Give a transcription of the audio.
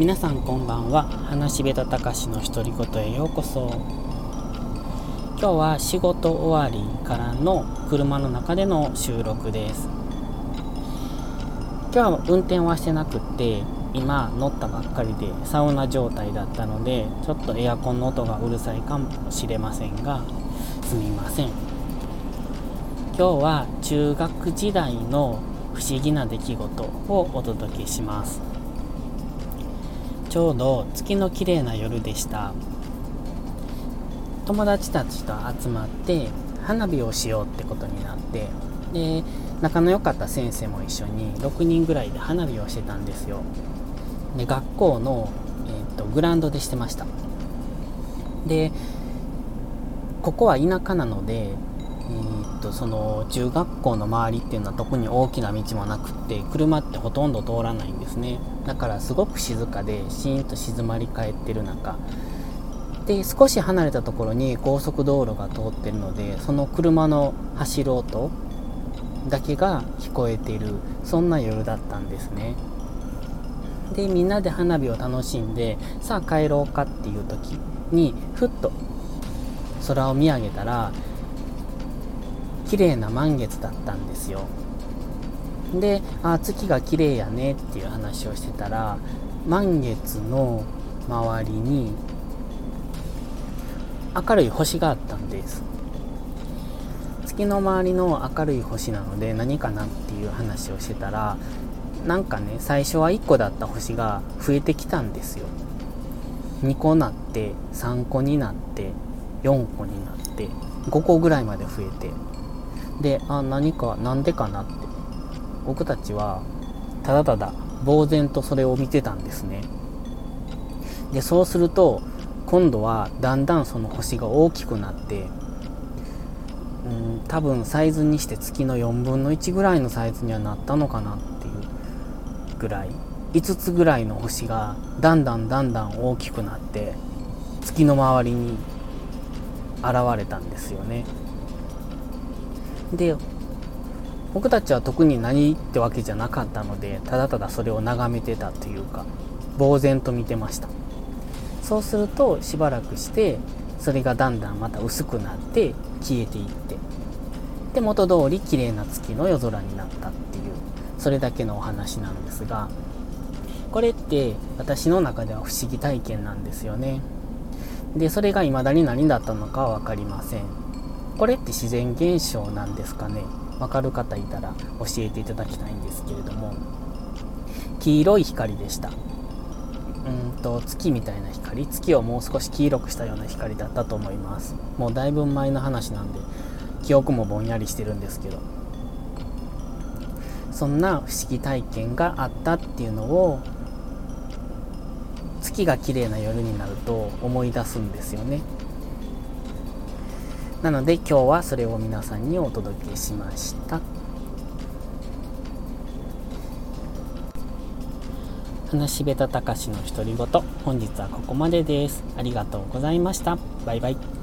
皆さんこんばんは。話下手たかしの独り言へようこそ。今日は仕事終わりからの車の中での収録です。今日は運転はしてなくって今乗ったばっかりでサウナ状態だったのでちょっとエアコンの音がうるさいかもしれませんがすみません。今日は中学時代の不思議な出来事をお届けします。ちょうど月の綺麗な夜でした。友達たちと集まって花火をしようってことになってで仲の良かった先生も一緒に6人ぐらいで花火をしてたんですよ。で学校の、えーと、グラウンドでしてました。でここは田舎なのでえー、とその中学校の周りっていうのは特に大きな道もなくって車ってほとんど通らないんですね。だからすごく静かでシーンと静まり返ってる中。で少し離れたところに高速道路が通ってるのでその車の走る音だけが聞こえているそんな夜だったんですね。でみんなで花火を楽しんでさあ帰ろうかっていう時にふっと空を見上げたら綺麗な満月だったんですよ。であ月が綺麗やねっていう話をしてたら満月の周りに明るい星があったんです。月の周りの明るい星なので何かなっていう話をしてたらなんかね最初は1個だった星が増えてきたんですよ。2個なって3個になって4個になって5個ぐらいまで増えて。であ何か何でかなって。僕たちはただただ呆然とそれを見てたんですね。でそうすると今度はだんだんその星が大きくなってうん多分サイズにして月の4分の1ぐらいのサイズにはなったのかなっていうぐらい。5つぐらいの星がだんだんだんだん大きくなって月の周りに現れたんですよね。で僕たちは特に何ってわけじゃなかったのでただただそれを眺めてたというか呆然と見てました。そうするとしばらくしてそれがだんだんまた薄くなって消えていって。で元通り綺麗な月の夜空になったっていうそれだけのお話なんですがこれって私の中では不思議体験なんですよね。でそれが未だに何だったのかは分かりません。これって自然現象なんですかね？分かる方いたら教えていただきたいんですけれども。黄色い光でした。うんと月みたいな光。月をもう少し黄色くしたような光だったと思います。もうだいぶ前の話なんで記憶もぼんやりしてるんですけど。そんな不思議体験があったっていうのを月が綺麗な夜になると思い出すんですよね。なので今日はそれを皆さんにお届けしました。話しべたたかしの独り言。本日はここまでです。ありがとうございました。バイバイ。